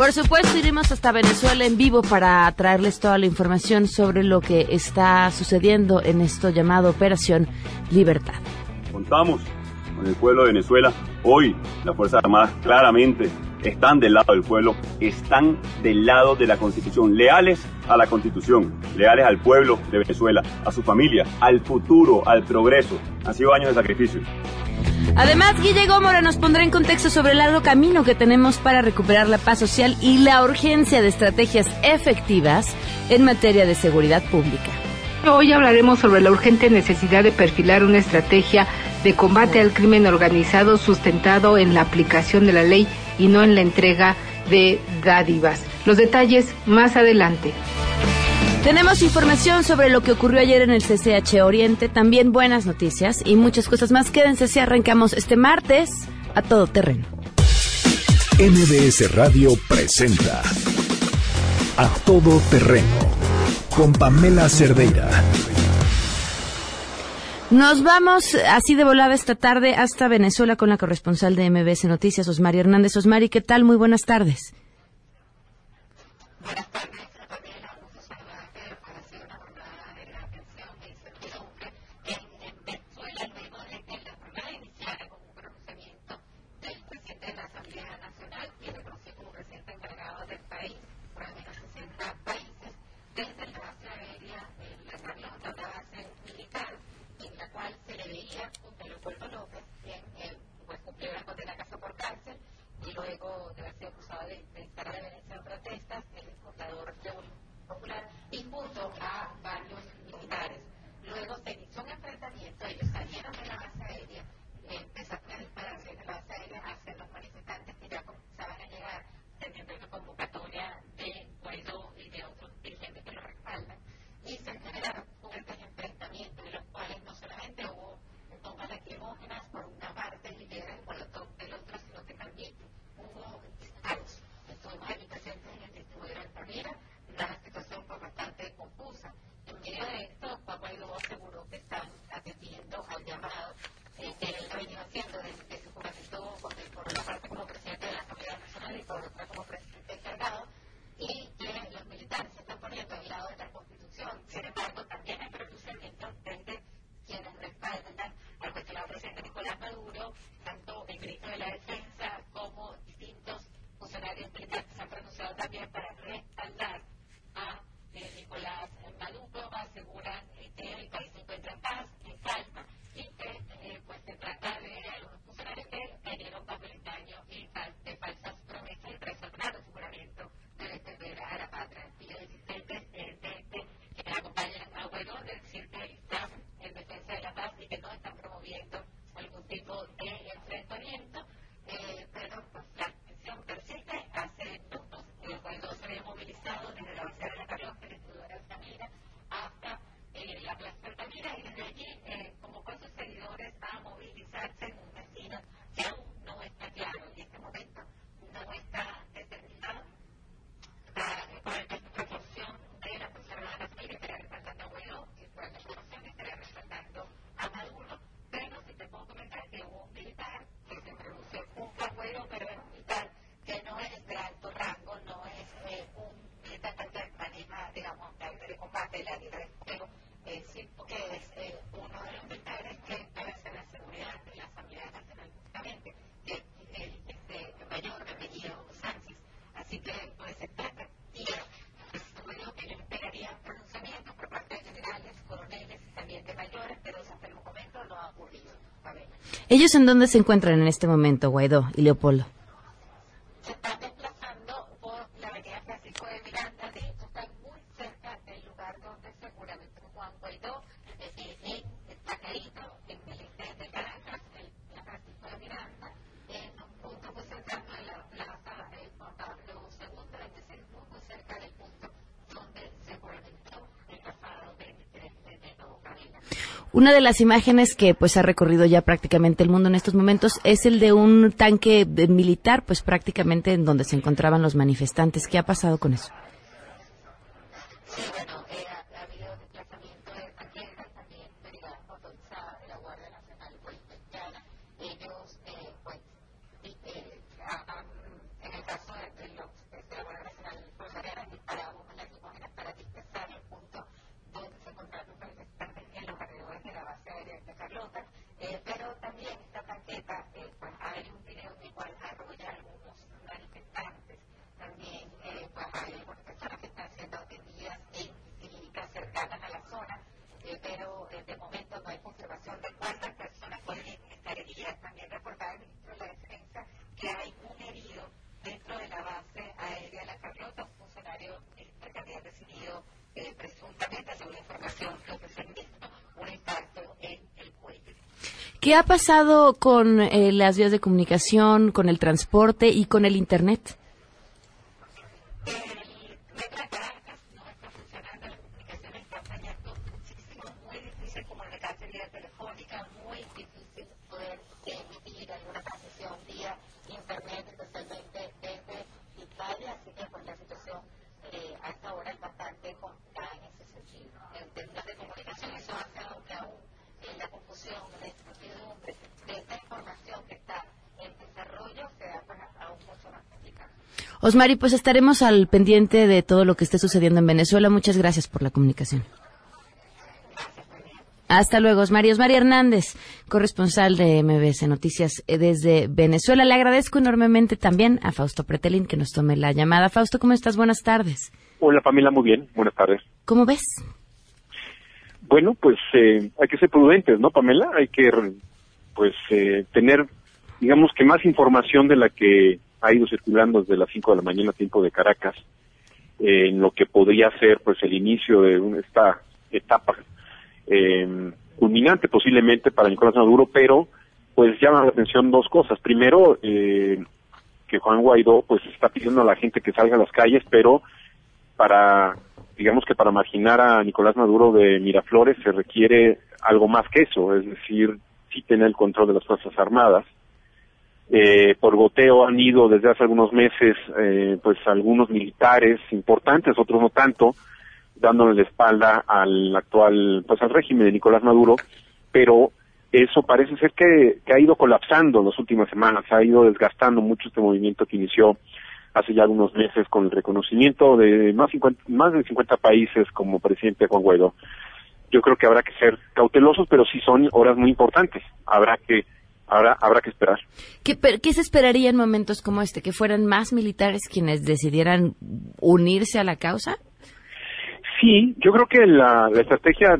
Por supuesto, iremos hasta Venezuela en vivo para traerles toda la información sobre lo que está sucediendo en esto llamado Operación Libertad. Contamos con el pueblo de Venezuela. Hoy las Fuerzas Armadas claramente están del lado del pueblo, están del lado de la Constitución, leales a la Constitución, leales al pueblo de Venezuela, a su familia, al futuro, al progreso. Han sido años de sacrificio. Además, Guille Gómora nos pondrá en contexto sobre el largo camino que tenemos para recuperar la paz social y la urgencia de estrategias efectivas en materia de seguridad pública. Hoy hablaremos sobre la urgente necesidad de perfilar una estrategia de combate al crimen organizado sustentado en la aplicación de la ley y no en la entrega de dádivas. Los detalles más adelante. Tenemos información sobre lo que ocurrió ayer en el CCH Oriente, también buenas noticias y muchas cosas más. Quédense si arrancamos este martes a todo terreno. MBS Radio presenta A Todo Terreno con Pamela Cerdeira. Nos vamos así de volada esta tarde hasta Venezuela con la corresponsal de MBS Noticias, Osmari Hernández. Osmari, ¿qué tal? Muy buenas tardes. Buenas tardes. ¿Ellos en dónde se encuentran en este momento, Guaidó y Leopoldo? Una de las imágenes que pues ha recorrido ya prácticamente el mundo en estos momentos es el de un tanque militar, pues prácticamente en donde se encontraban los manifestantes. ¿Qué ha pasado con eso? ¿Qué ha pasado con eh, las vías de comunicación, con el transporte y con el Internet? Osmari, pues estaremos al pendiente de todo lo que esté sucediendo en Venezuela. Muchas gracias por la comunicación. Hasta luego, Osmari. Osmari Hernández, corresponsal de MBS Noticias eh, desde Venezuela. Le agradezco enormemente también a Fausto Pretelín que nos tome la llamada. Fausto, ¿cómo estás? Buenas tardes. Hola, Pamela, muy bien. Buenas tardes. ¿Cómo ves? Bueno, pues eh, hay que ser prudentes, ¿no, Pamela? Hay que, pues, eh, tener, digamos que más información de la que ha ido circulando desde las 5 de la mañana, tiempo de Caracas, en lo que podría ser pues el inicio de esta etapa eh, culminante posiblemente para Nicolás Maduro, pero pues llama la atención dos cosas. Primero, eh, que Juan Guaidó pues está pidiendo a la gente que salga a las calles, pero para, digamos que para marginar a Nicolás Maduro de Miraflores se requiere algo más que eso, es decir, sí tener el control de las Fuerzas Armadas eh, por goteo han ido desde hace algunos meses eh, pues algunos militares importantes, otros no tanto, dándole la espalda al actual, pues al régimen de Nicolás Maduro, pero eso parece ser que, ha ido colapsando en las últimas semanas, ha ido desgastando mucho este movimiento que inició hace ya algunos meses con el reconocimiento de más, más de 50 países como presidente Juan Guaidó. Yo creo que habrá que ser cautelosos, pero sí son horas muy importantes. Habrá que Habrá, habrá que esperar. ¿Qué, ¿Qué se esperaría en momentos como este? ¿Que fueran más militares quienes decidieran unirse a la causa? Sí, yo creo que la, estrategia,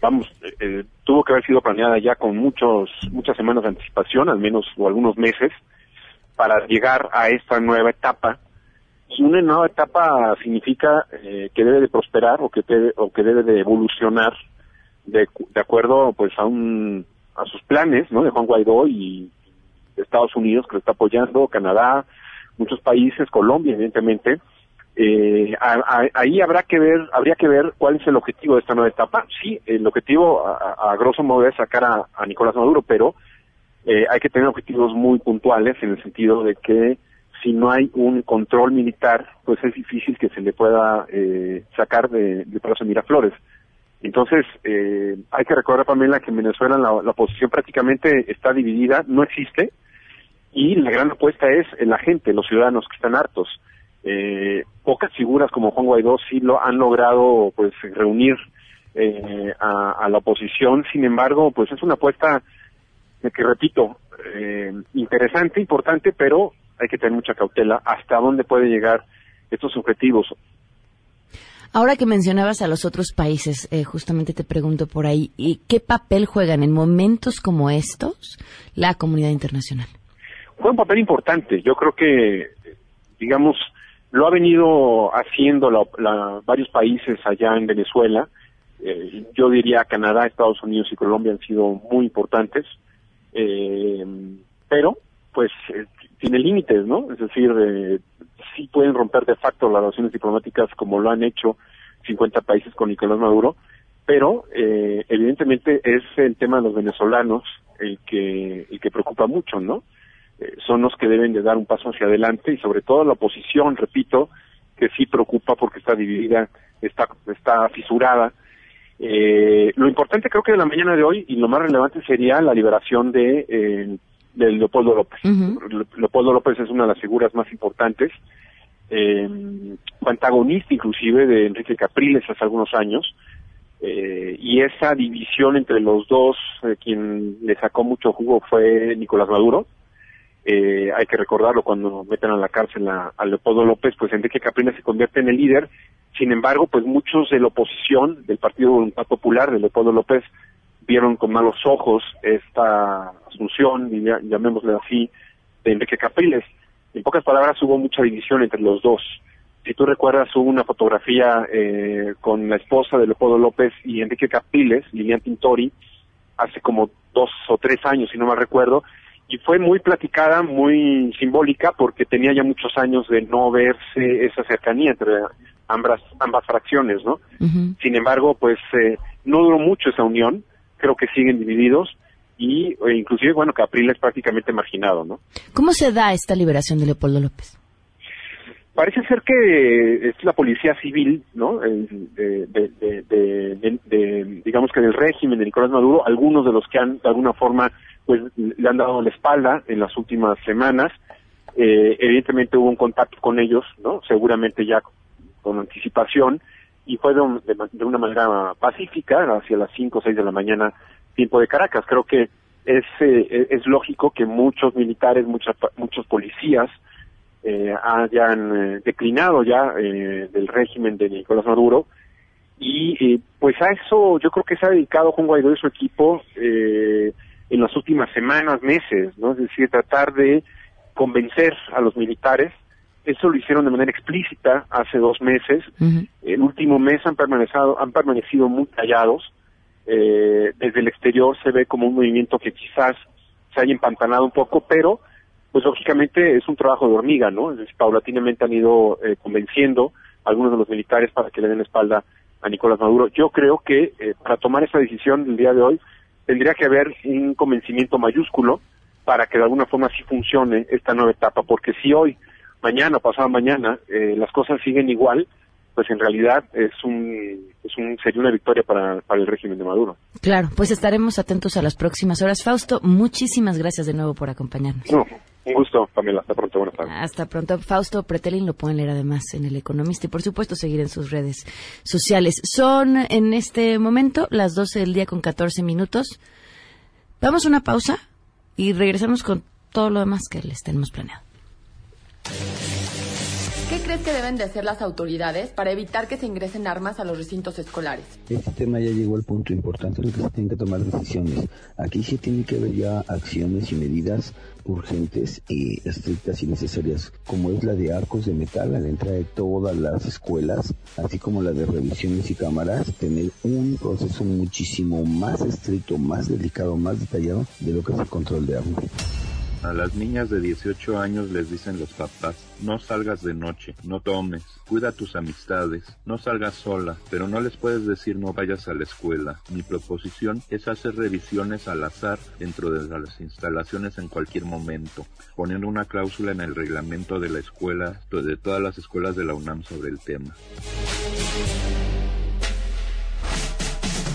vamos, eh, tuvo que haber sido planeada ya con muchos, muchas semanas de anticipación, al menos o algunos meses, para llegar a esta nueva etapa. Y una nueva etapa significa eh, que debe de prosperar o que debe, o que debe de evolucionar de, de acuerdo pues a un a sus planes, ¿no? De Juan Guaidó y Estados Unidos que lo está apoyando, Canadá, muchos países, Colombia, evidentemente. Eh, ahí habrá que ver, habría que ver cuál es el objetivo de esta nueva etapa. Sí, el objetivo a, grosso modo es sacar a, Nicolás Maduro, pero eh, hay que tener objetivos muy puntuales en el sentido de que si no hay un control militar, pues es difícil que se le pueda eh, sacar de, de Palacio Miraflores. Entonces, eh, hay que recordar, Pamela, que en Venezuela la, oposición prácticamente está dividida, no existe, y la gran apuesta es la gente, los ciudadanos que están hartos. Eh, pocas figuras como Juan Guaidó sí lo han logrado pues reunir eh, a, la oposición, sin embargo, pues es una apuesta que repito, interesante, importante, pero hay que tener mucha cautela hasta dónde puede llegar estos objetivos. Ahora que mencionabas a los otros países, eh, justamente te pregunto por ahí, ¿y ¿qué papel juegan en momentos como estos la comunidad internacional? Juega un papel importante. Yo creo que, digamos, lo ha venido haciendo varios países allá en Venezuela. Eh, yo diría Canadá, Estados Unidos y Colombia han sido muy importantes, eh, pero pues tiene límites, ¿no? Es decir, sí pueden romper de facto las relaciones diplomáticas como lo han hecho 50 países con Nicolás Maduro, pero eh, evidentemente es el tema de los venezolanos el que el que preocupa mucho, ¿no? Eh, son los que deben de dar un paso hacia adelante y sobre todo la oposición, repito, que sí preocupa porque está dividida, está está fisurada. Eh, lo importante creo que de la mañana de hoy y lo más relevante sería la liberación de eh, de Leopoldo López. Leopoldo López es una de las figuras más importantes, eh, antagonista inclusive de Enrique Capriles hace algunos años, eh, y esa división entre los dos, eh, quien le sacó mucho jugo fue Nicolás Maduro. Eh, hay que recordarlo cuando meten a la cárcel a, Leopoldo López, pues Enrique Capriles se convierte en el líder. Sin embargo, pues muchos de la oposición del Partido Voluntad Popular de Leopoldo López vieron con malos ojos esta asunción, llamémosle así, de Enrique Capriles. En pocas palabras, hubo mucha división entre los dos. Si tú recuerdas, hubo una fotografía eh, con la esposa de Leopoldo López y Enrique Capiles, Lilian Tintori, hace como dos o tres años, si no me recuerdo, y fue muy platicada, muy simbólica, porque tenía ya muchos años de no verse esa cercanía entre ambas, ambas fracciones, ¿no? Sin embargo, pues eh, no duró mucho esa unión, creo que siguen divididos, y e inclusive, bueno, Capriles prácticamente marginado, ¿no? ¿Cómo se da esta liberación de Leopoldo López? Parece ser que es la policía civil, ¿no? De, digamos que del régimen de Nicolás Maduro, algunos de los que han de alguna forma pues le han dado la espalda en las últimas semanas. Eh, evidentemente hubo un contacto con ellos, ¿no? Seguramente ya con anticipación y fue de, una manera pacífica hacia las 5 o 6 de la mañana tiempo de Caracas. Creo que es, eh, es lógico que muchos militares, muchas, muchos policías eh, hayan eh, declinado ya eh, del régimen de Nicolás Maduro y pues a eso yo creo que se ha dedicado Juan Guaidó y su equipo en las últimas semanas, meses, ¿no? Es decir, tratar de convencer a los militares. Eso lo hicieron de manera explícita hace dos meses. El último mes han permanecido, han permanecido muy callados. desde el exterior se ve como un movimiento que quizás se haya empantanado un poco, pero pues lógicamente es un trabajo de hormiga, ¿no? Es paulatinamente han ido eh, convenciendo a algunos de los militares para que le den espalda a Nicolás Maduro. Yo creo que eh, para tomar esa decisión el día de hoy tendría que haber un convencimiento mayúsculo para que de alguna forma sí funcione esta nueva etapa, porque si hoy, mañana, pasado mañana, eh, las cosas siguen igual, pues en realidad es un, es un sería una victoria para, para el régimen de Maduro. Claro, pues estaremos atentos a las próximas horas. Fausto, muchísimas gracias de nuevo por acompañarnos. No, un gusto, Pamela. Hasta pronto. Buenas tardes. Hasta pronto. Fausto Pretelin lo pueden leer además en El Economista y, por supuesto, seguir en sus redes sociales. Son en este momento las 12 del día con 14 minutos. Vamos a una pausa y regresamos con todo lo demás que les tenemos planeado. ¿Qué crees que deben de hacer las autoridades para evitar que se ingresen armas a los recintos escolares? Este tema ya llegó al punto importante en el que se tienen que tomar decisiones. Aquí sí tiene que haber ya acciones y medidas urgentes y estrictas y necesarias, como es la de arcos de metal a la entrada de todas las escuelas, así como la de revisiones y cámaras, tener un proceso muchísimo más estricto, más delicado, más detallado de lo que es el control de armas. A las niñas de 18 años les dicen los papás, no salgas de noche, no tomes, cuida tus amistades, no salgas sola, pero no les puedes decir no vayas a la escuela. Mi proposición es hacer revisiones al azar dentro de las instalaciones en cualquier momento, poniendo una cláusula en el reglamento de la escuela, de todas las escuelas de la UNAM sobre el tema.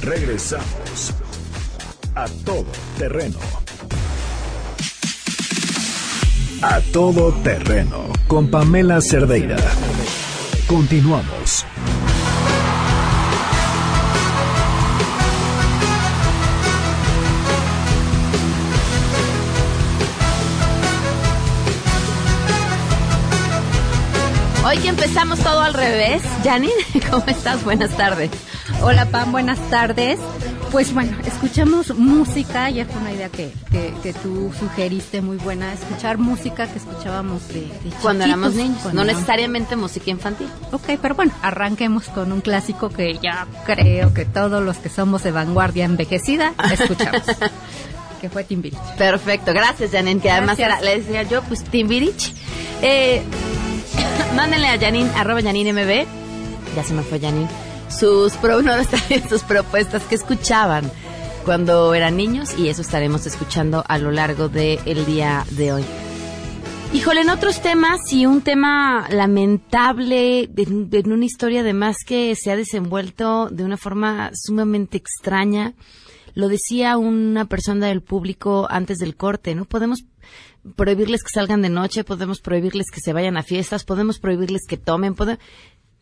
Regresamos a todo terreno. A todo terreno con Pamela Cerdeira. Continuamos. Hoy que empezamos todo al revés, Janine, ¿cómo estás? Buenas tardes. Hola Pam, buenas tardes. Pues bueno, escuchamos música, ya fue una idea que, que, tú sugeriste muy buena, escuchar música que escuchábamos de, de Cuando éramos niños, no necesariamente música infantil. Ok, pero bueno, arranquemos con un clásico que ya creo que todos los que somos de vanguardia envejecida escuchamos. que fue Timbirich. Perfecto, gracias Janine, que además era, le decía yo, pues Timbirich. Eh, mándenle a Janine, arroba Janine MB, ya se me fue Janine sus, propuestas que escuchaban cuando eran niños y eso estaremos escuchando a lo largo del día de hoy. Híjole, en otros temas y un tema lamentable, en, una historia además que se ha desenvuelto de una forma sumamente extraña, lo decía una persona del público antes del corte, ¿no? Podemos prohibirles que salgan de noche, podemos prohibirles que se vayan a fiestas, podemos prohibirles que tomen,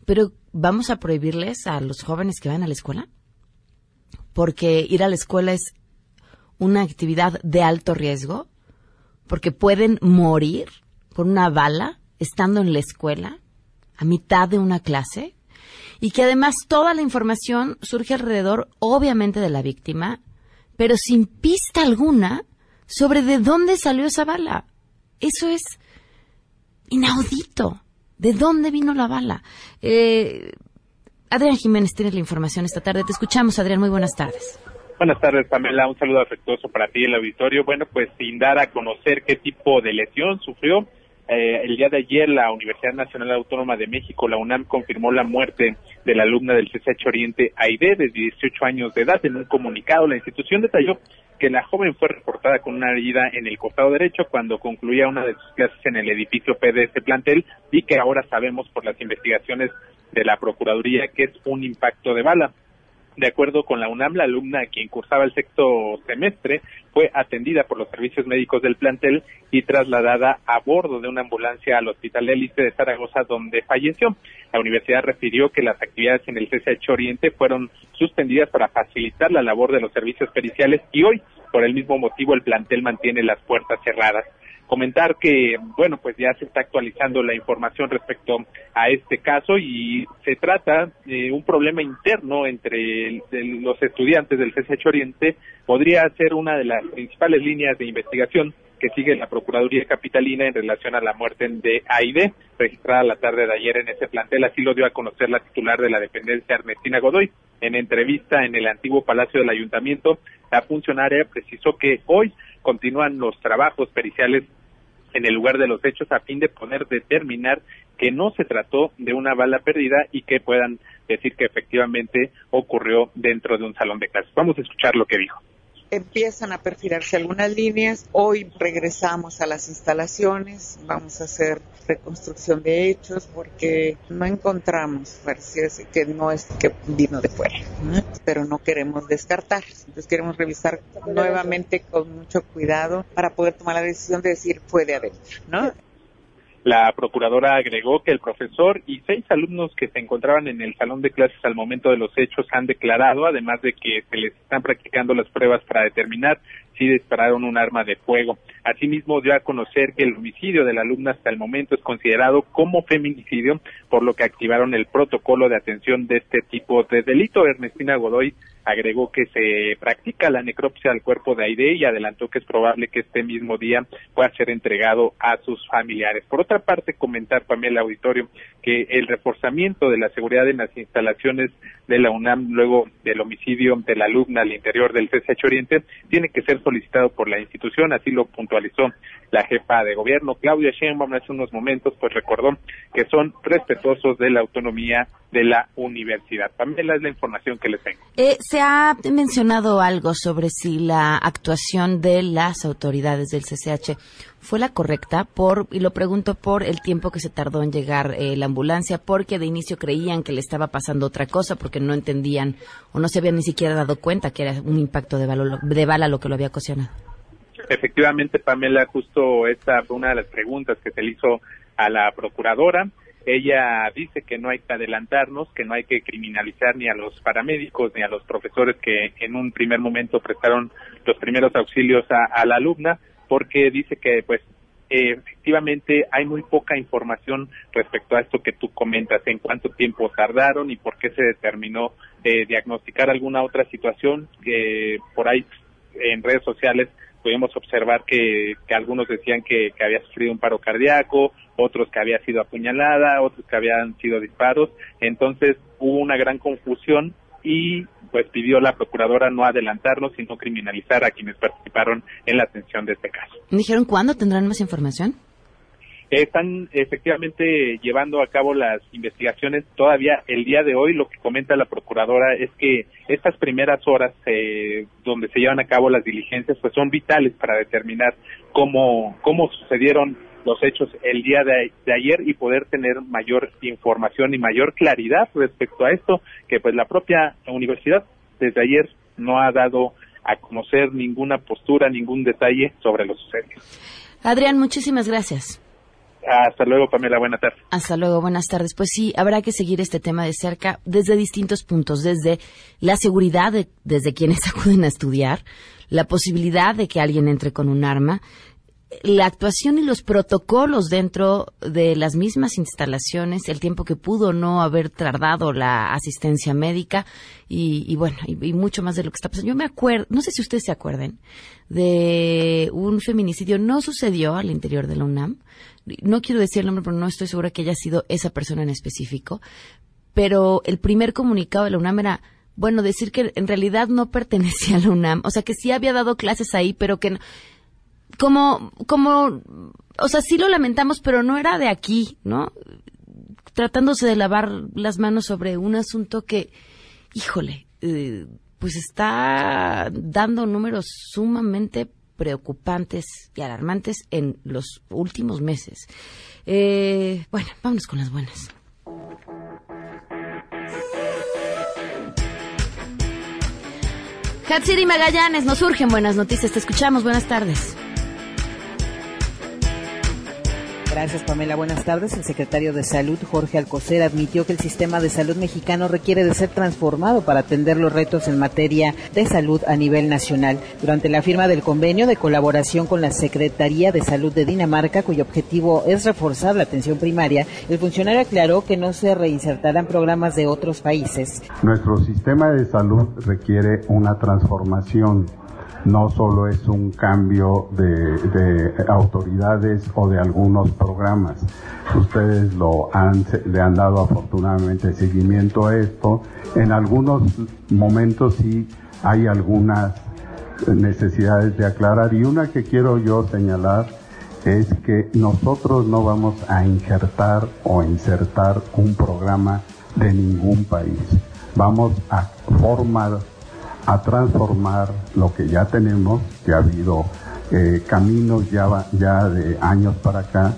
pero ¿vamos a prohibirles a los jóvenes que van a la escuela? Porque ir a la escuela es una actividad de alto riesgo porque pueden morir por una bala estando en la escuela a mitad de una clase y que además toda la información surge alrededor obviamente de la víctima, pero sin pista alguna sobre de dónde salió esa bala. Eso es inaudito. ¿De dónde vino la bala? Eh, Adrián Jiménez tiene la información esta tarde. Te escuchamos, Adrián. Muy buenas tardes. Buenas tardes, Pamela. Un saludo afectuoso para ti, el auditorio. Bueno, pues sin dar a conocer qué tipo de lesión sufrió, eh, el día de ayer la Universidad Nacional Autónoma de México, la UNAM, confirmó la muerte de la alumna del CCH Oriente, Aide, de 18 años de edad. En un comunicado, la institución detalló que la joven fue reportada con una herida en el costado derecho cuando concluía una de sus clases en el edificio P de este plantel y que ahora sabemos por las investigaciones de la Procuraduría que es un impacto de bala. De acuerdo con la UNAM, la alumna quien cursaba el sexto semestre fue atendida por los servicios médicos del plantel y trasladada a bordo de una ambulancia al Hospital Élite de Zaragoza, donde falleció. La universidad refirió que las actividades en el CCH Oriente fueron suspendidas para facilitar la labor de los servicios periciales y hoy, por el mismo motivo, el plantel mantiene las puertas cerradas comentar que, bueno, pues ya se está actualizando la información respecto a este caso y se trata de un problema interno entre los estudiantes del CCH Oriente. Podría ser una de las principales líneas de investigación que sigue la Procuraduría Capitalina en relación a la muerte de AID, registrada la tarde de ayer en ese plantel. Así lo dio a conocer la titular de la dependencia, Ernestina Godoy. En entrevista en el antiguo Palacio del Ayuntamiento, la funcionaria precisó que hoy continúan los trabajos periciales en el lugar de los hechos a fin de poder determinar que no se trató de una bala perdida y que puedan decir que efectivamente ocurrió dentro de un salón de clases. Vamos a escuchar lo que dijo empiezan a perfilarse algunas líneas. Hoy regresamos a las instalaciones, vamos a hacer reconstrucción de hechos porque no encontramos versiones que no es que vino de fuera, pero no queremos descartar. Entonces queremos revisar nuevamente con mucho cuidado para poder tomar la decisión de decir fue de adentro, ¿no? La procuradora agregó que el profesor y seis alumnos que se encontraban en el salón de clases al momento de los hechos han declarado, además de que se les están practicando las pruebas para determinar si dispararon un arma de fuego. Asimismo, dio a conocer que el homicidio de la alumna hasta el momento es considerado como feminicidio, por lo que activaron el protocolo de atención de este tipo de delito. Ernestina Godoy agregó que se practica la necropsia al cuerpo de Aide y adelantó que es probable que este mismo día pueda ser entregado a sus familiares. Por otra parte, comentar el auditorio que el reforzamiento de la seguridad en las instalaciones de la UNAM luego del homicidio de la alumna al interior del CCH Oriente tiene que ser solicitado por la institución, así lo puntualizó la jefa de gobierno. Claudia Sheinbaum hace unos momentos, pues recordó que son respetuosos de la autonomía de la universidad. Pamela es la información que les tengo. Eh, se ha mencionado algo sobre si la actuación de las autoridades del CCH fue la correcta por y lo pregunto por el tiempo que se tardó en llegar eh, la ambulancia porque de inicio creían que le estaba pasando otra cosa porque no entendían o no se habían ni siquiera dado cuenta que era un impacto de, de bala lo que lo había ocasionado. Efectivamente, Pamela, justo esta fue una de las preguntas que se le hizo a la procuradora. Ella dice que no hay que adelantarnos, que no hay que criminalizar ni a los paramédicos ni a los profesores que en un primer momento prestaron los primeros auxilios a, la alumna, porque dice que pues efectivamente hay muy poca información respecto a esto que tú comentas, en cuánto tiempo tardaron y por qué se determinó eh, diagnosticar alguna otra situación que por ahí en redes sociales pudimos observar que, algunos decían que, había sufrido un paro cardíaco, otros que había sido apuñalada, otros que habían sido disparos. Entonces hubo una gran confusión y pues pidió la procuradora no adelantarnos y no criminalizar a quienes participaron en la atención de este caso. ¿Me dijeron cuándo tendrán más información? Están efectivamente llevando a cabo las investigaciones. Todavía el día de hoy lo que comenta la procuradora es que estas primeras horas eh, donde se llevan a cabo las diligencias pues son vitales para determinar cómo, cómo sucedieron los hechos el día de, de, ayer y poder tener mayor información y mayor claridad respecto a esto que pues la propia universidad desde ayer no ha dado a conocer ninguna postura, ningún detalle sobre lo sucedido. Adrián, muchísimas gracias. Hasta luego, Pamela. Buenas tardes. Hasta luego, buenas tardes. Pues sí, habrá que seguir este tema de cerca desde distintos puntos, desde la seguridad, de, desde quienes acuden a estudiar, la posibilidad de que alguien entre con un arma, la actuación y los protocolos dentro de las mismas instalaciones, el tiempo que pudo no haber tardado la asistencia médica y, bueno, y, y, mucho más de lo que está pasando. Yo me acuerdo, no sé si ustedes se acuerden, de un feminicidio, no sucedió al interior de la UNAM. No quiero decir el nombre, pero no estoy segura que haya sido esa persona en específico. Pero el primer comunicado de la UNAM era, bueno, decir que en realidad no pertenecía a la UNAM, o sea que sí había dado clases ahí, pero que no como, como, o sea, sí lo lamentamos, pero no era de aquí, ¿no? Tratándose de lavar las manos sobre un asunto que, híjole, eh, pues está dando números sumamente preocupantes y alarmantes en los últimos meses. Eh, bueno, vámonos con las buenas. Hatsiri Magallanes, nos surgen buenas noticias. Te escuchamos. Buenas tardes. Gracias, Pamela. Buenas tardes. El secretario de Salud, Jorge Alcocer, admitió que el sistema de salud mexicano requiere de ser transformado para atender los retos en materia de salud a nivel nacional. Durante la firma del convenio de colaboración con la Secretaría de Salud de Dinamarca, cuyo objetivo es reforzar la atención primaria, el funcionario aclaró que no se reinsertarán programas de otros países. Nuestro sistema de salud requiere una transformación no solo es un cambio de, de, autoridades o de algunos programas. Ustedes lo han, le han dado afortunadamente seguimiento a esto. En algunos momentos sí hay algunas necesidades de aclarar y una que quiero yo señalar es que nosotros no vamos a injertar o insertar un programa de ningún país. Vamos a formar a transformar lo que ya tenemos, que ha habido eh, caminos ya, ya de años para acá,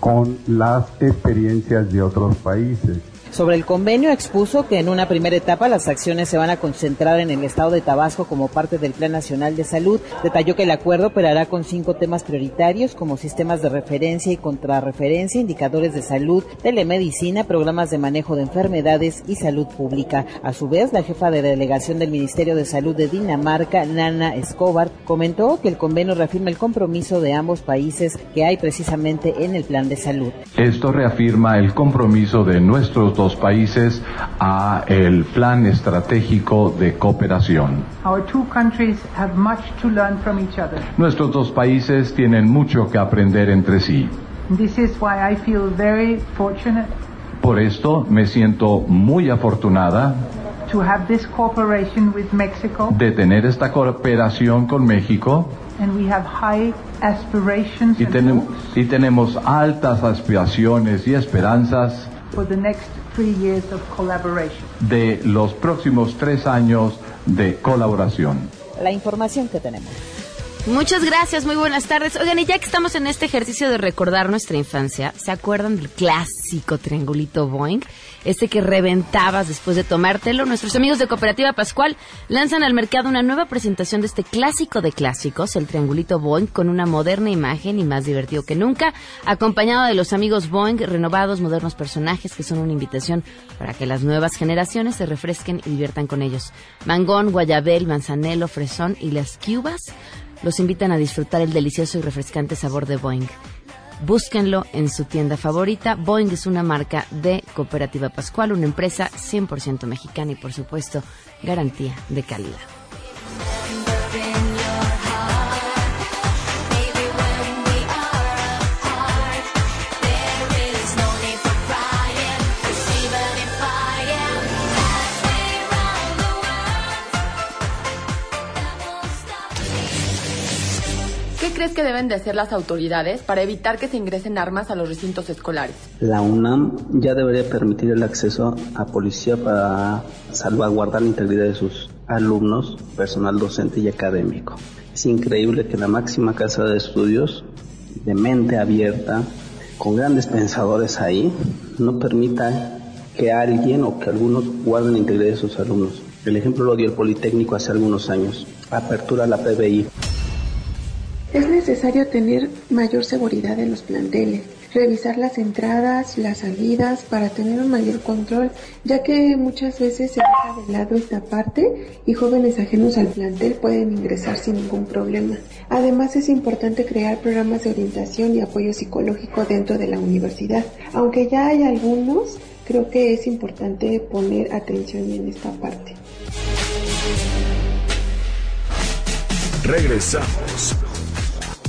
con las experiencias de otros países. Sobre el convenio expuso que en una primera etapa las acciones se van a concentrar en el estado de Tabasco como parte del Plan Nacional de Salud. Detalló que el acuerdo operará con cinco temas prioritarios como sistemas de referencia y contrarreferencia, indicadores de salud, telemedicina, programas de manejo de enfermedades y salud pública. A su vez, la jefa de delegación del Ministerio de Salud de Dinamarca, Nana Escobar, comentó que el convenio reafirma el compromiso de ambos países que hay precisamente en el plan de salud. Esto reafirma el compromiso de nuestros países a el plan estratégico de cooperación. Nuestros dos países tienen mucho que aprender entre sí. Por esto me siento muy afortunada de tener esta cooperación con México y, ten y tenemos altas aspiraciones y esperanzas de los próximos tres años de colaboración. La información que tenemos. Muchas gracias, muy buenas tardes. Oigan, y ya que estamos en este ejercicio de recordar nuestra infancia, ¿se acuerdan del clásico triangulito Boeing? Este que reventabas después de tomártelo. Nuestros amigos de Cooperativa Pascual lanzan al mercado una nueva presentación de este clásico de clásicos, el triangulito Boeing, con una moderna imagen y más divertido que nunca, acompañado de los amigos Boeing, renovados, modernos personajes que son una invitación para que las nuevas generaciones se refresquen y diviertan con ellos. Mangón, guayabel, manzanelo, fresón y las cubas los invitan a disfrutar el delicioso y refrescante sabor de Boeing. Búsquenlo en su tienda favorita. Boeing es una marca de Cooperativa Pascual, una empresa 100% mexicana y por supuesto garantía de calidad. Crees que deben de hacer las autoridades para evitar que se ingresen armas a los recintos escolares? La UNAM ya debería permitir el acceso a policía para salvaguardar la integridad de sus alumnos, personal docente y académico. Es increíble que la máxima casa de estudios, de mente abierta, con grandes pensadores ahí, no permita que alguien o que algunos guarden la integridad de sus alumnos. El ejemplo lo dio el Politécnico hace algunos años. Apertura a la PBI. Es necesario tener mayor seguridad en los planteles, revisar las entradas, las salidas para tener un mayor control, ya que muchas veces se deja de lado esta parte y jóvenes ajenos al plantel pueden ingresar sin ningún problema. Además es importante crear programas de orientación y apoyo psicológico dentro de la universidad. Aunque ya hay algunos, creo que es importante poner atención en esta parte. Regresamos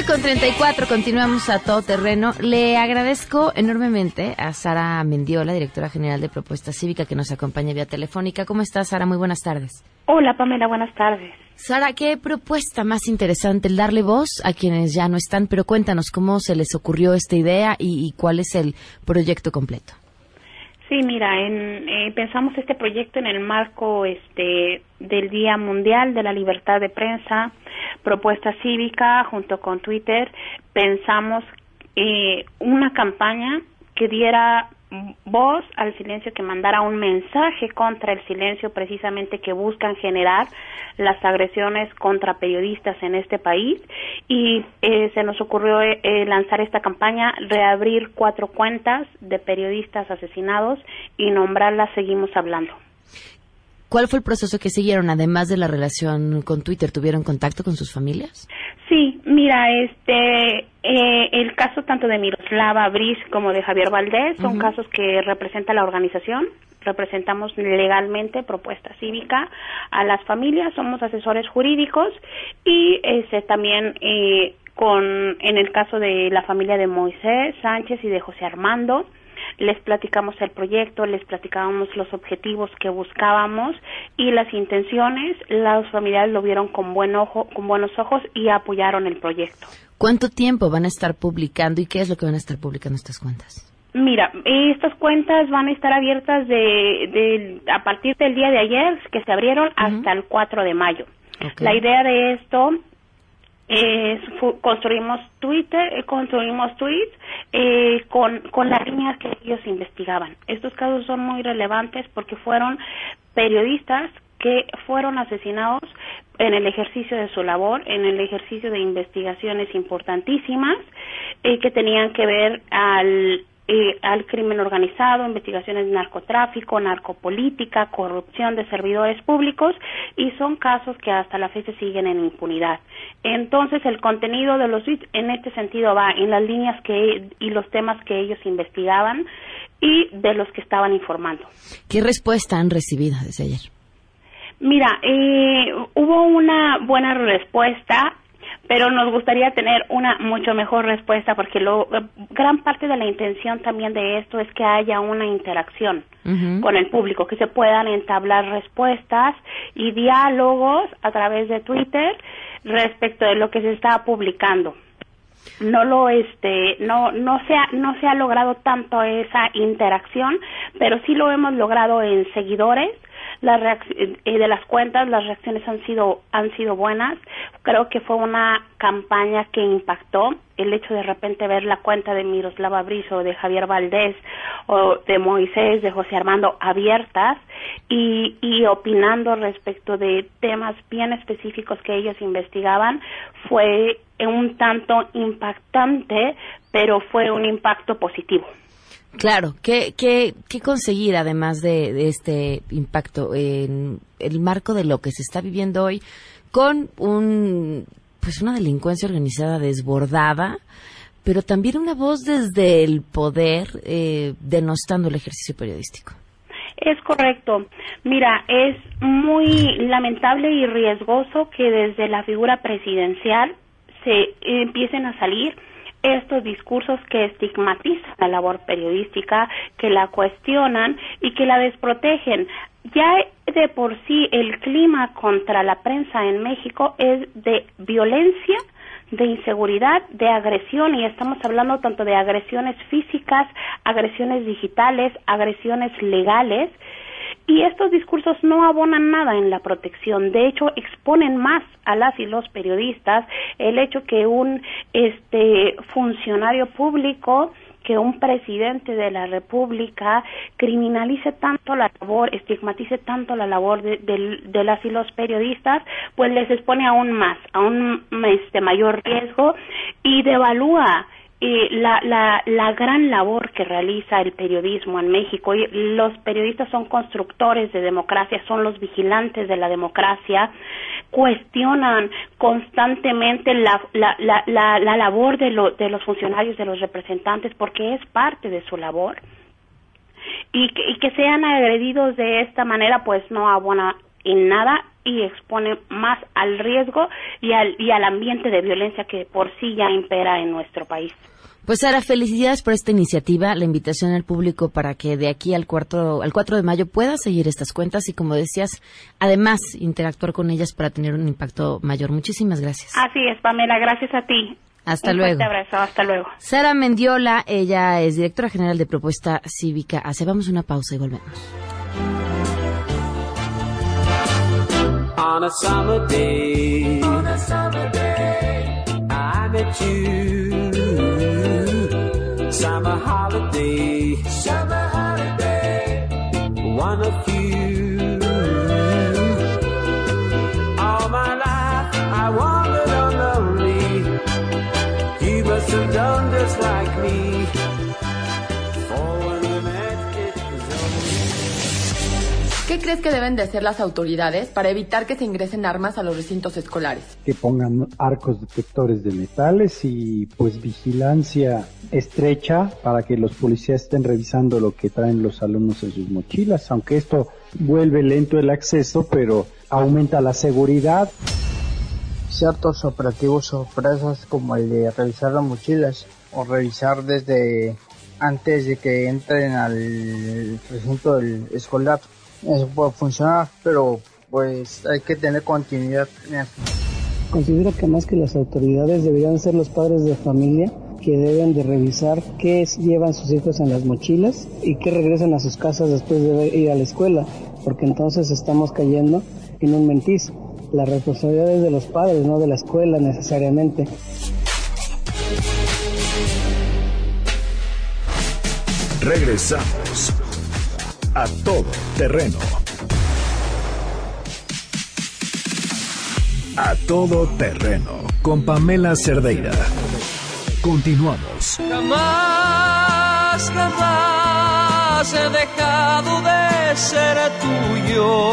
12 con 34, continuamos a todo terreno. Le agradezco enormemente a Sara Mendiola, directora general de Propuesta Cívica, que nos acompaña vía telefónica. ¿Cómo estás, Sara? Muy buenas tardes. Hola Pamela, buenas tardes. Sara, qué propuesta más interesante el darle voz a quienes ya no están, pero cuéntanos cómo se les ocurrió esta idea y, y cuál es el proyecto completo. Sí, mira, en, eh, pensamos este proyecto en el marco este del Día Mundial de la Libertad de Prensa, propuesta cívica junto con Twitter, pensamos eh, una campaña que diera voz al silencio, que mandara un mensaje contra el silencio precisamente que buscan generar las agresiones contra periodistas en este país y eh, se nos ocurrió eh, eh, lanzar esta campaña, reabrir cuatro cuentas de periodistas asesinados y nombrarlas Seguimos Hablando. ¿Cuál fue el proceso que siguieron, además de la relación con Twitter? ¿Tuvieron contacto con sus familias? Sí, mira, este, eh, el caso tanto de Miroslava Briz como de Javier Valdés son casos que representa la organización. Representamos legalmente propuesta cívica a las familias, somos asesores jurídicos y este, también eh, con en el caso de la familia de Moisés Sánchez y de José Armando les platicamos el proyecto, les platicábamos los objetivos que buscábamos y las intenciones, los familiares lo vieron con buen ojo, con buenos ojos y apoyaron el proyecto. ¿Cuánto tiempo van a estar publicando y qué es lo que van a estar publicando estas cuentas? Mira, estas cuentas van a estar abiertas de, de a partir del día de ayer que se abrieron hasta el 4 de mayo. La idea de esto fu- construimos Twitter, eh, construimos tweets eh, con, con las líneas que ellos investigaban. Estos casos son muy relevantes porque fueron periodistas que fueron asesinados en el ejercicio de su labor, en el ejercicio de investigaciones importantísimas eh, que tenían que ver al eh, al crimen organizado, investigaciones de narcotráfico, narcopolítica, corrupción de servidores públicos y son casos que hasta la fecha siguen en impunidad. Entonces el contenido de los tweets en este sentido va en las líneas que y los temas que ellos investigaban y de los que estaban informando. ¿Qué respuesta han recibido desde ayer? Mira, eh, hubo una buena respuesta, pero nos gustaría tener una mucho mejor respuesta porque lo, eh, gran parte de la intención también de esto es que haya una interacción con el público, que se puedan entablar respuestas y diálogos a través de Twitter respecto de lo que se está publicando. No lo este no no se ha, no se ha logrado tanto esa interacción, pero sí lo hemos logrado en seguidores las eh, de las cuentas las reacciones han sido han sido buenas. Creo que fue una campaña que impactó el hecho de repente ver la cuenta de Miroslava Brizo de Javier Valdés o de Moisés de José Armando abiertas y, y opinando respecto de temas bien específicos que ellos investigaban. Fue un tanto impactante pero fue un impacto positivo Claro, ¿qué, qué, qué conseguir además de, de este impacto en el marco de lo que se está viviendo hoy con un pues una delincuencia organizada desbordada, pero también una voz desde el poder eh, denostando el ejercicio periodístico. Es correcto. Mira, es muy lamentable y riesgoso que desde la figura presidencial se empiecen a salir estos discursos que estigmatizan la labor periodística, que la cuestionan y que la desprotegen. Ya de por sí el clima contra la prensa en México es de violencia, de inseguridad, de agresión, y estamos hablando tanto de agresiones físicas, agresiones digitales, agresiones legales, y estos discursos no abonan nada en la protección, de hecho exponen más a las y los periodistas el hecho que un este funcionario público que un presidente de la República criminalice tanto la labor, estigmatice tanto la labor de, de- las y los periodistas, pues les expone aún más, a un este, mayor riesgo y devalúa la, la, la gran labor que realiza el periodismo en México. Y los periodistas son constructores de democracia, son los vigilantes de la democracia, cuestionan constantemente la, la, la, la, la labor de, de los funcionarios, de los representantes, porque es parte de su labor. Y que, y que sean agredidos de esta manera, pues no abona en nada y expone más al riesgo y al, y al ambiente de violencia que por sí ya impera en nuestro país. Pues Sara, felicidades por esta iniciativa, la invitación al público para que de aquí al, cuarto, al 4 de mayo pueda seguir estas cuentas y, como decías, además interactuar con ellas para tener un impacto mayor. Muchísimas gracias. Así es, Pamela, gracias a ti. Hasta Un luego. fuerte abrazo, hasta luego. Sara Mendiola, ella es directora general de Propuesta Cívica. Hacemos una pausa y volvemos. On a summer day, on a summer day, I met you. Summer holiday, summer holiday, one of you. Crees que deben de hacer las autoridades para evitar que se ingresen armas a los recintos escolares? que pongan arcos detectores de metales y pues vigilancia estrecha para que los policías estén revisando lo que traen los alumnos en sus mochilas, aunque esto vuelve lento el acceso, pero aumenta la seguridad. ciertos operativos sorpresas como el de revisar las mochilas o revisar desde antes de que entren al recinto del escolar. Eso puede funcionar, pero pues hay que tener continuidad en eso. Considero que más que las autoridades deberían ser los padres de familia que deben de revisar qué es- llevan sus hijos en las mochilas y qué regresan a sus casas después de ir a la escuela, porque entonces estamos cayendo en un mentiz. La responsabilidad es de los padres, no de la escuela necesariamente. Regresamos a todo terreno. A todo terreno con Pamela Cerdeira. Continuamos. Jamás, jamás he dejado de ser tuyo.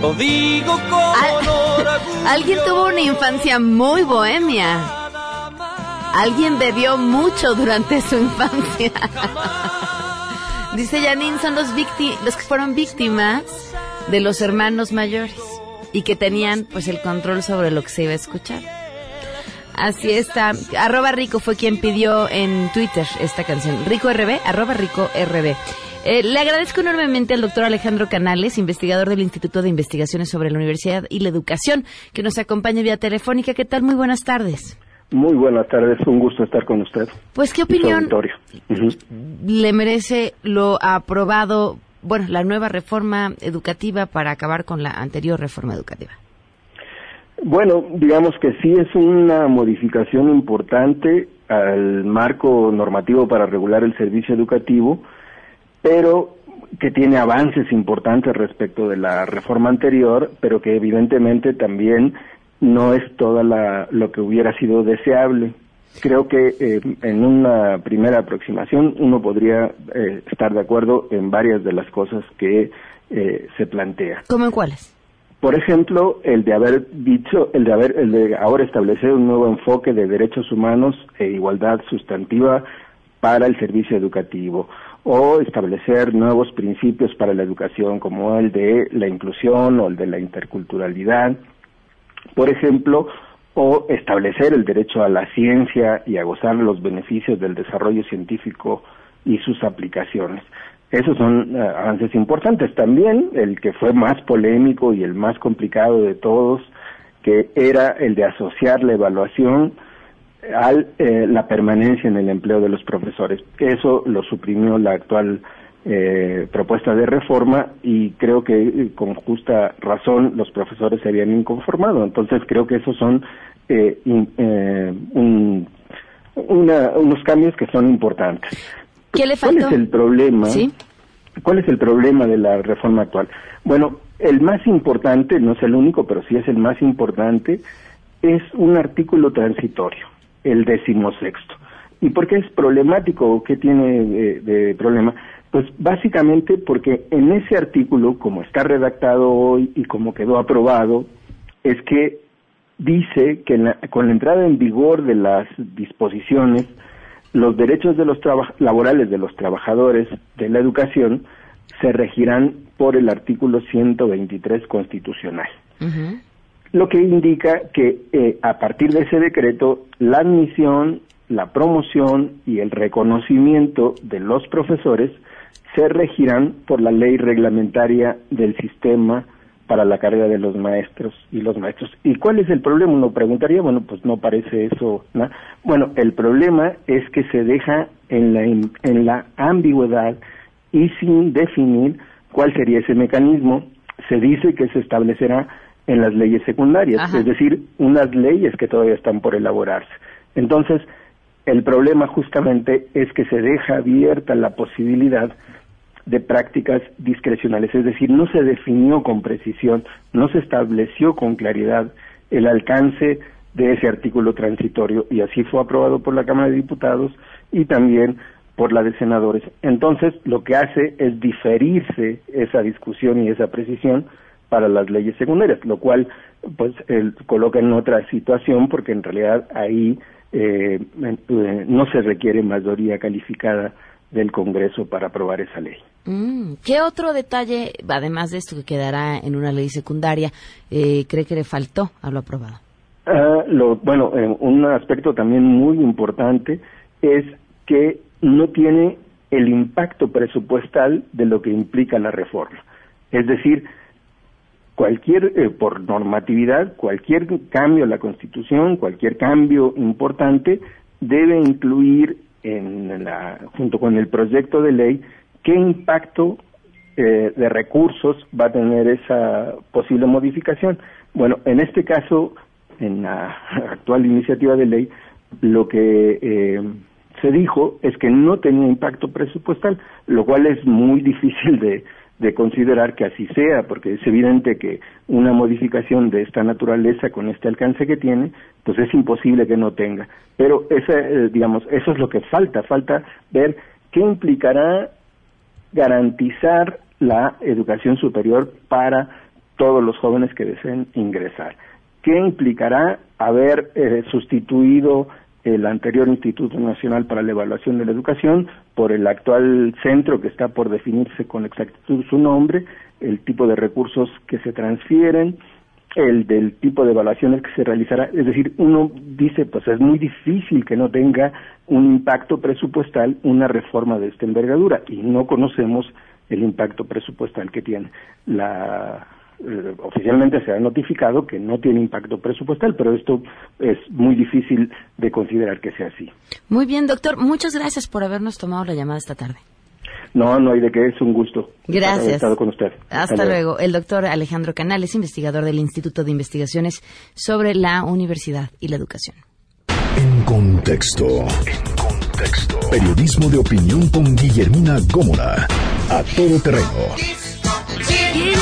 Lo digo con orgullo. Alguien tuvo una infancia muy bohemia. Alguien bebió mucho durante su infancia. Dice Janine, son los, victi- los que fueron víctimas de los hermanos mayores y que tenían pues el control sobre lo que se iba a escuchar. Así está. Arroba Rico fue quien pidió en Twitter esta canción. Rico RB, arroba Rico RB. Eh, le agradezco enormemente al doctor Alejandro Canales, investigador del Instituto de Investigaciones sobre la Universidad y la Educación, que nos acompaña vía telefónica. ¿Qué tal? Muy buenas tardes. Muy buenas tardes, un gusto estar con usted. Pues, ¿qué opinión. Ujú. le merece lo aprobado, bueno, la nueva reforma educativa para acabar con la anterior reforma educativa? Bueno, digamos que sí es una modificación importante al marco normativo para regular el servicio educativo, pero que tiene avances importantes respecto de la reforma anterior, pero que evidentemente también no es toda la, lo que hubiera sido deseable. Creo que eh, en una primera aproximación uno podría eh, estar de acuerdo en varias de las cosas que eh, se plantea. ¿Cómo en cuáles? Por ejemplo, el de haber dicho, el de haber, el de ahora establecer un nuevo enfoque de derechos humanos e igualdad sustantiva para el servicio educativo o establecer nuevos principios para la educación como el de la inclusión o el de la interculturalidad, por ejemplo, o establecer el derecho a la ciencia y a gozar los beneficios del desarrollo científico y sus aplicaciones. Esos son eh, avances importantes. También el que fue más polémico y el más complicado de todos, que era el de asociar la evaluación a la permanencia en el empleo de los profesores. Eso lo suprimió la actual eh, propuesta de reforma y creo que eh, con justa razón los profesores se habían inconformado. Entonces creo que esos son eh, in- eh, un- una- unos cambios que son importantes. ¿Qué le ¿Cuál es el problema? Sí. ¿Cuál es el problema de la reforma actual? Bueno, el más importante, no es el único, pero sí es el más importante, es un artículo transitorio, el decimosexto. ¿Y por qué es problemático o qué tiene de, de problema? Pues básicamente porque en ese artículo, como está redactado hoy y como quedó aprobado, es que dice que la- con la entrada en vigor de las disposiciones, los derechos de los laborales de los trabajadores de la educación se regirán por el artículo 123 constitucional. Lo que indica que eh, a partir de ese decreto la admisión, la promoción y el reconocimiento de los profesores se regirán por la ley reglamentaria del sistema para la carrera de los maestros y los maestros. ¿Y cuál es el problema? Uno preguntaría, bueno, pues no parece eso. ¿no? Bueno, el problema es que se deja en la, en la ambigüedad y sin definir cuál sería ese mecanismo. Se dice que se establecerá en las leyes secundarias, Ajá. es decir, unas leyes que todavía están por elaborarse. Entonces, el problema justamente es que se deja abierta la posibilidad de prácticas discrecionales, es decir, no se definió con precisión, no se estableció con claridad el alcance de ese artículo transitorio y así fue aprobado por la Cámara de Diputados y también por la de senadores. Entonces, lo que hace es diferirse esa discusión y esa precisión para las leyes secundarias, lo cual pues coloca en otra situación porque en realidad ahí eh, eh, no se requiere mayoría calificada del Congreso para aprobar esa ley. Mm, ¿Qué otro detalle, además de esto que quedará en una ley secundaria, eh, cree que le faltó a lo aprobado? Ah, lo, bueno, eh, un aspecto también muy importante es que no tiene el impacto presupuestal de lo que implica la reforma. Es decir, cualquier, eh, por normatividad, cualquier cambio a la Constitución, cualquier cambio importante, debe incluir en la, junto con el proyecto de ley qué impacto eh, de recursos va a tener esa posible modificación. Bueno, en este caso, en la actual iniciativa de ley, lo que eh, se dijo es que no tenía impacto presupuestal, lo cual es muy difícil de, de considerar que así sea, porque es evidente que una modificación de esta naturaleza con este alcance que tiene, pues es imposible que no tenga. Pero esa, eh, digamos, eso es lo que falta, falta ver qué implicará garantizar la educación superior para todos los jóvenes que deseen ingresar. ¿Qué implicará haber eh, sustituido el anterior Instituto Nacional para la Evaluación de la Educación por el actual centro que está por definirse con exactitud su nombre, el tipo de recursos que se transfieren, el del tipo de evaluaciones que se realizará. Es decir, uno dice, pues es muy difícil que no tenga un impacto presupuestal una reforma de esta envergadura y no conocemos el impacto presupuestal que tiene. La, eh, oficialmente se ha notificado que no tiene impacto presupuestal, pero esto es muy difícil de considerar que sea así. Muy bien, doctor. Muchas gracias por habernos tomado la llamada esta tarde. No, no hay de qué, es un gusto Gracias. haber estado con usted. Hasta luego. El doctor Alejandro Canales, investigador del Instituto de Investigaciones sobre la Universidad y la Educación. En contexto. En contexto. Periodismo de opinión con Guillermina Gómora. A todo terreno.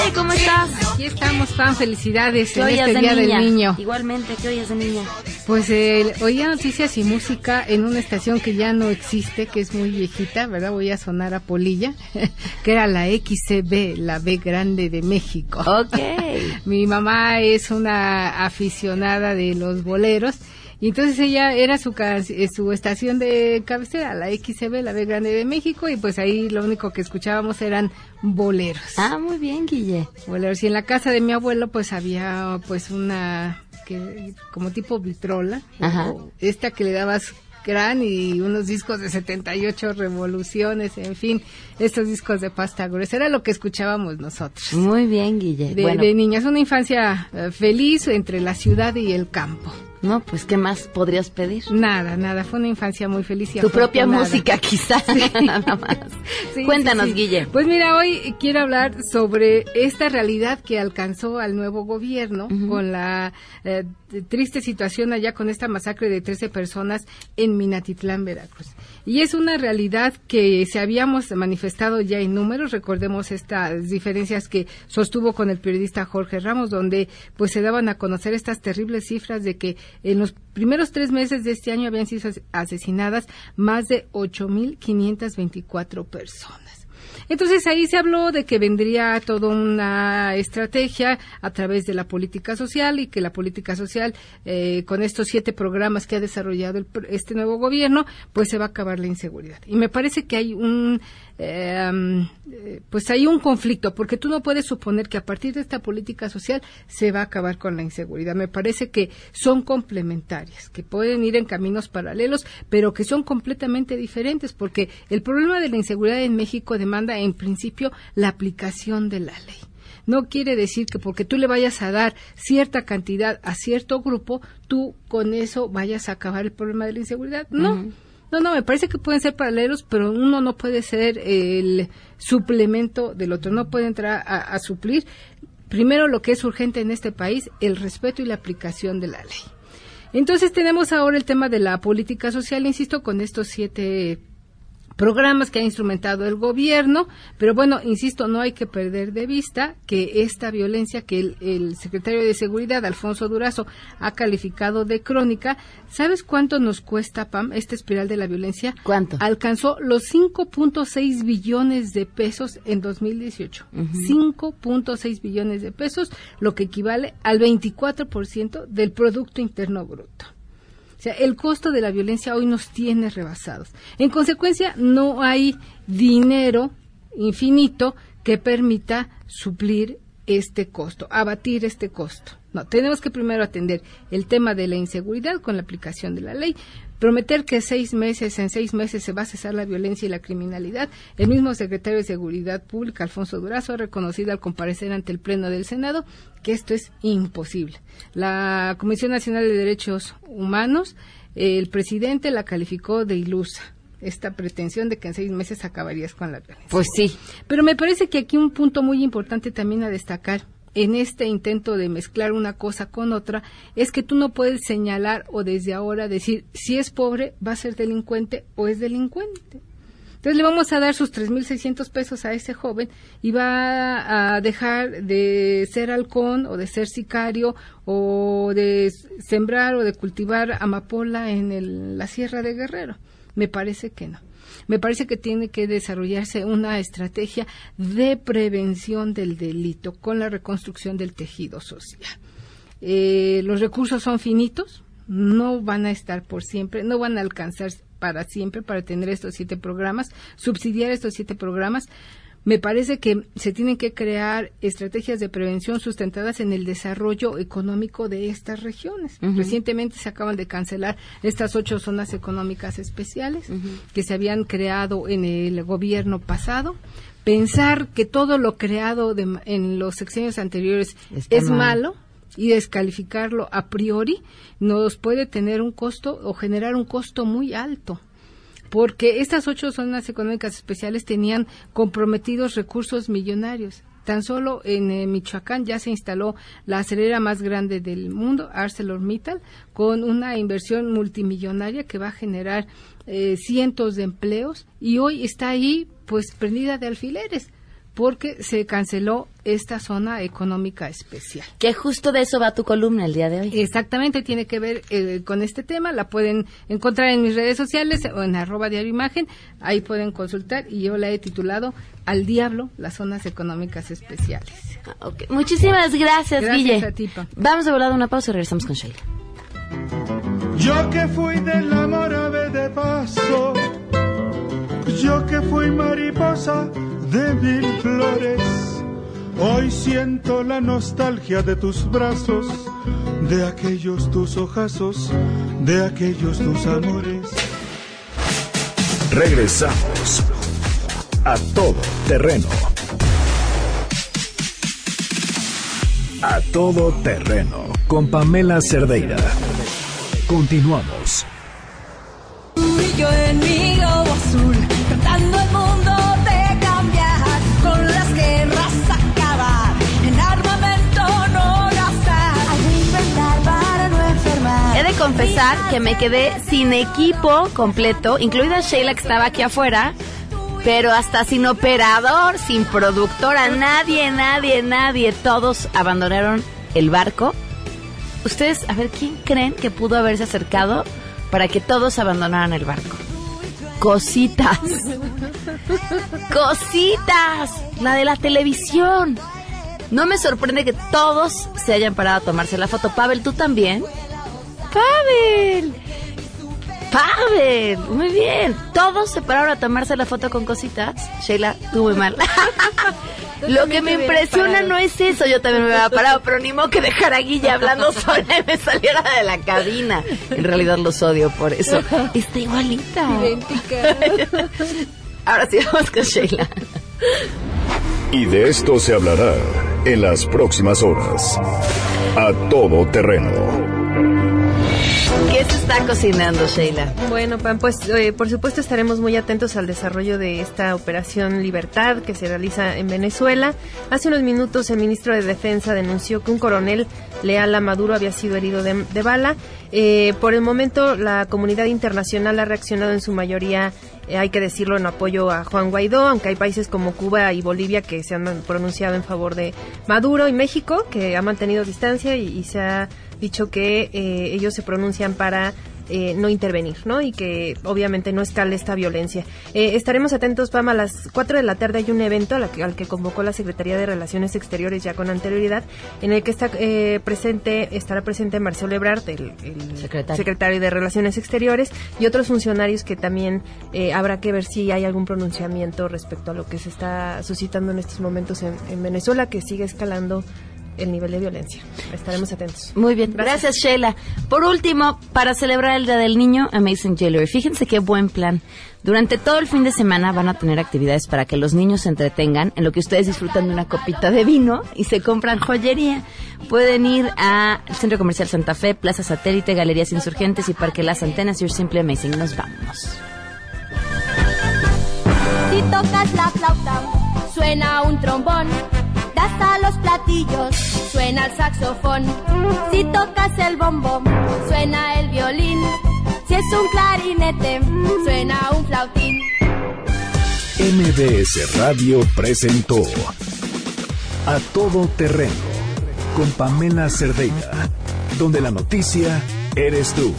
Guille, ¿cómo estás? Aquí estamos, fan. Felicidades ¿Qué en este de Día niña? del Niño. Igualmente, ¿qué ollas de niña? Pues eh, oía noticias y música en una estación que ya no existe, que es muy viejita, ¿verdad? Voy a sonar a Polilla, que era la XCB, la B grande de México. Ok. Mi mamá es una aficionada de los boleros. Y entonces ella era su, eh, su estación de cabecera, la XCB, la B Grande de México, y pues ahí lo único que escuchábamos eran boleros. Ah, muy bien, Guille. Boleros. Y en la casa de mi abuelo pues había pues una que como tipo vitrola, Ajá. esta que le dabas gran y unos discos de 78 revoluciones, en fin, estos discos de pasta gruesa, era lo que escuchábamos nosotros. Muy bien, Guille. De, bueno, de niñas, una infancia eh, feliz entre la ciudad y el campo. No, pues, ¿qué más podrías pedir? Nada, nada, fue una infancia muy feliz y Tu propia música, quizás, nada más. Sí, Cuéntanos, sí, sí. Guille. Pues mira, hoy quiero hablar sobre esta realidad que alcanzó al nuevo gobierno con la eh, triste situación allá con esta masacre de 13 personas en Minatitlán, Veracruz. Y es una realidad que se habíamos manifestado ya en números, recordemos estas diferencias que sostuvo con el periodista Jorge Ramos, donde pues se daban a conocer estas terribles cifras de que en los primeros tres meses de este año habían sido asesinadas más de 8.524 personas. Entonces ahí se habló de que vendría toda una estrategia a través de la política social y que la política social, eh, con estos siete programas que ha desarrollado el este nuevo gobierno, pues se va a acabar la inseguridad. Y me parece que hay un, eh, pues hay un conflicto, porque tú no puedes suponer que a partir de esta política social se va a acabar con la inseguridad. Me parece que son complementarias, que pueden ir en caminos paralelos, pero que son completamente diferentes, porque el problema de la inseguridad en México demanda en principio la aplicación de la ley. No quiere decir que porque tú le vayas a dar cierta cantidad a cierto grupo, tú con eso vayas a acabar el problema de la inseguridad. No. No, no, me parece que pueden ser paralelos, pero uno no puede ser el suplemento del otro, no puede entrar a, suplir primero lo que es urgente en este país, el respeto y la aplicación de la ley. Entonces tenemos ahora el tema de la política social, insisto, con estos siete programas que ha instrumentado el gobierno, pero bueno, insisto, no hay que perder de vista que esta violencia que el, el secretario de Seguridad, Alfonso Durazo, ha calificado de crónica, ¿sabes cuánto nos cuesta, Pam, esta espiral de la violencia? ¿Cuánto? Alcanzó los 5.6 billones de pesos en 2018. 5.6 billones de pesos, lo que equivale al 24% del Producto Interno Bruto. O sea, el costo de la violencia hoy nos tiene rebasados. En consecuencia, no hay dinero infinito que permita suplir este costo, abatir este costo. No, tenemos que primero atender el tema de la inseguridad con la aplicación de la ley, prometer que seis meses, en seis meses se va a cesar la violencia y la criminalidad. El mismo secretario de Seguridad Pública, Alfonso Durazo, ha reconocido al comparecer ante el Pleno del Senado que esto es imposible. La Comisión Nacional de Derechos Humanos, el presidente la calificó de ilusa esta pretensión de que en seis meses acabarías con la violencia. Pues sí. Pero me parece que aquí un punto muy importante también a destacar en este intento de mezclar una cosa con otra es que tú no puedes señalar o desde ahora decir si es pobre va a ser delincuente o es delincuente. Entonces le vamos a dar sus 3.600 pesos a ese joven y va a dejar de ser halcón o de ser sicario o de sembrar o de cultivar amapola en el- la Sierra de Guerrero. Me parece que no. Me parece que tiene que desarrollarse una estrategia de prevención del delito con la reconstrucción del tejido social. Eh, los recursos son finitos, no van a estar por siempre, no van a alcanzar para siempre para tener estos siete programas, subsidiar estos siete programas. Me parece que se tienen que crear estrategias de prevención sustentadas en el desarrollo económico de estas regiones. Recientemente se acaban de cancelar estas ocho zonas económicas especiales que se habían creado en el gobierno pasado. Pensar que todo lo creado de- en los sexenios anteriores Está es mal. malo y descalificarlo a priori nos puede tener un costo o generar un costo muy alto porque estas ocho zonas económicas especiales tenían comprometidos recursos millonarios. Tan solo en eh, Michoacán ya se instaló la acelera más grande del mundo, ArcelorMittal, con una inversión multimillonaria que va a generar eh, cientos de empleos y hoy está ahí pues prendida de alfileres porque se canceló esta zona económica especial. Que justo de eso va tu columna el día de hoy. Exactamente, tiene que ver eh, con este tema. La pueden encontrar en mis redes sociales o en arroba diario imagen. Ahí pueden consultar y yo la he titulado Al diablo, las zonas económicas especiales. Ok, Muchísimas gracias, Gracias Guille. a ti, Pa. Vamos a volar una pausa y regresamos con Sheila. Yo que fui de la morave de paso, yo que fui mariposa de mil flores, hoy siento la nostalgia de tus brazos, de aquellos tus ojazos, de aquellos tus amores. Regresamos a todo terreno. A todo terreno con Pamela Cerdeira. Continuamos. Y yo en mi que me quedé sin equipo completo, incluida Sheila que estaba aquí afuera, pero hasta sin operador, sin productora, nadie, nadie, nadie, todos abandonaron el barco. Ustedes, a ver, ¿quién creen que pudo haberse acercado para que todos abandonaran el barco? Cositas. Cositas. La de la televisión. No me sorprende que todos se hayan parado a tomarse la foto. Pavel, ¿tú también? Pavel. Pavel. Muy bien. Todos se pararon a tomarse la foto con cositas. Sheila, tú muy mal. Lo que me impresiona no es eso, yo también me hubiera parado, pero ni modo que dejar a Guille hablando sola y me saliera de la cabina. En realidad los odio por eso. Está igualita. Idéntica. Ahora sí, vamos con Sheila. Y de esto se hablará en las próximas horas. A todo terreno. ¿Qué se está cocinando, Sheila? Bueno, Pam, pues eh, por supuesto estaremos muy atentos al desarrollo de esta operación Libertad que se realiza en Venezuela. Hace unos minutos el ministro de Defensa denunció que un coronel leal a Maduro había sido herido de, de bala. Eh, por el momento la comunidad internacional ha reaccionado en su mayoría, eh, hay que decirlo, en apoyo a Juan Guaidó, aunque hay países como Cuba y Bolivia que se han pronunciado en favor de Maduro y México, que ha mantenido distancia y, y se ha dicho que eh, ellos se pronuncian para eh, no intervenir, ¿no? Y que obviamente no escale esta violencia. Eh, estaremos atentos, Pam, a las 4 de la tarde hay un evento a la que- al que convocó la Secretaría de Relaciones Exteriores ya con anterioridad, en el que está eh, presente, estará presente Marcelo Ebrard, el, el Secretario. de Relaciones Exteriores, y otros funcionarios que también eh, habrá que ver si hay algún pronunciamiento respecto a lo que se está suscitando en estos momentos en, en Venezuela, que sigue escalando el nivel de violencia. Estaremos atentos. Muy bien, gracias. Sheila. Por último, para celebrar el Día del Niño, Amazing Jewelry. Fíjense qué buen plan. Durante todo el fin de semana van a tener actividades para que los niños se entretengan en lo que ustedes disfrutan de una copita de vino y se compran joyería. Pueden ir al Centro Comercial Santa Fe, Plaza Satélite, Galerías Insurgentes y Parque Las Antenas. You're Simply Amazing. Nos vamos. Si tocas la flauta, suena un trombón. Das a los platillos, suena el saxofón. Si tocas el bombo, suena el violín. Si es un clarinete, suena un flautín. MBS Radio presentó A Todo Terreno con Pamela Cerdeira, donde la noticia eres tú.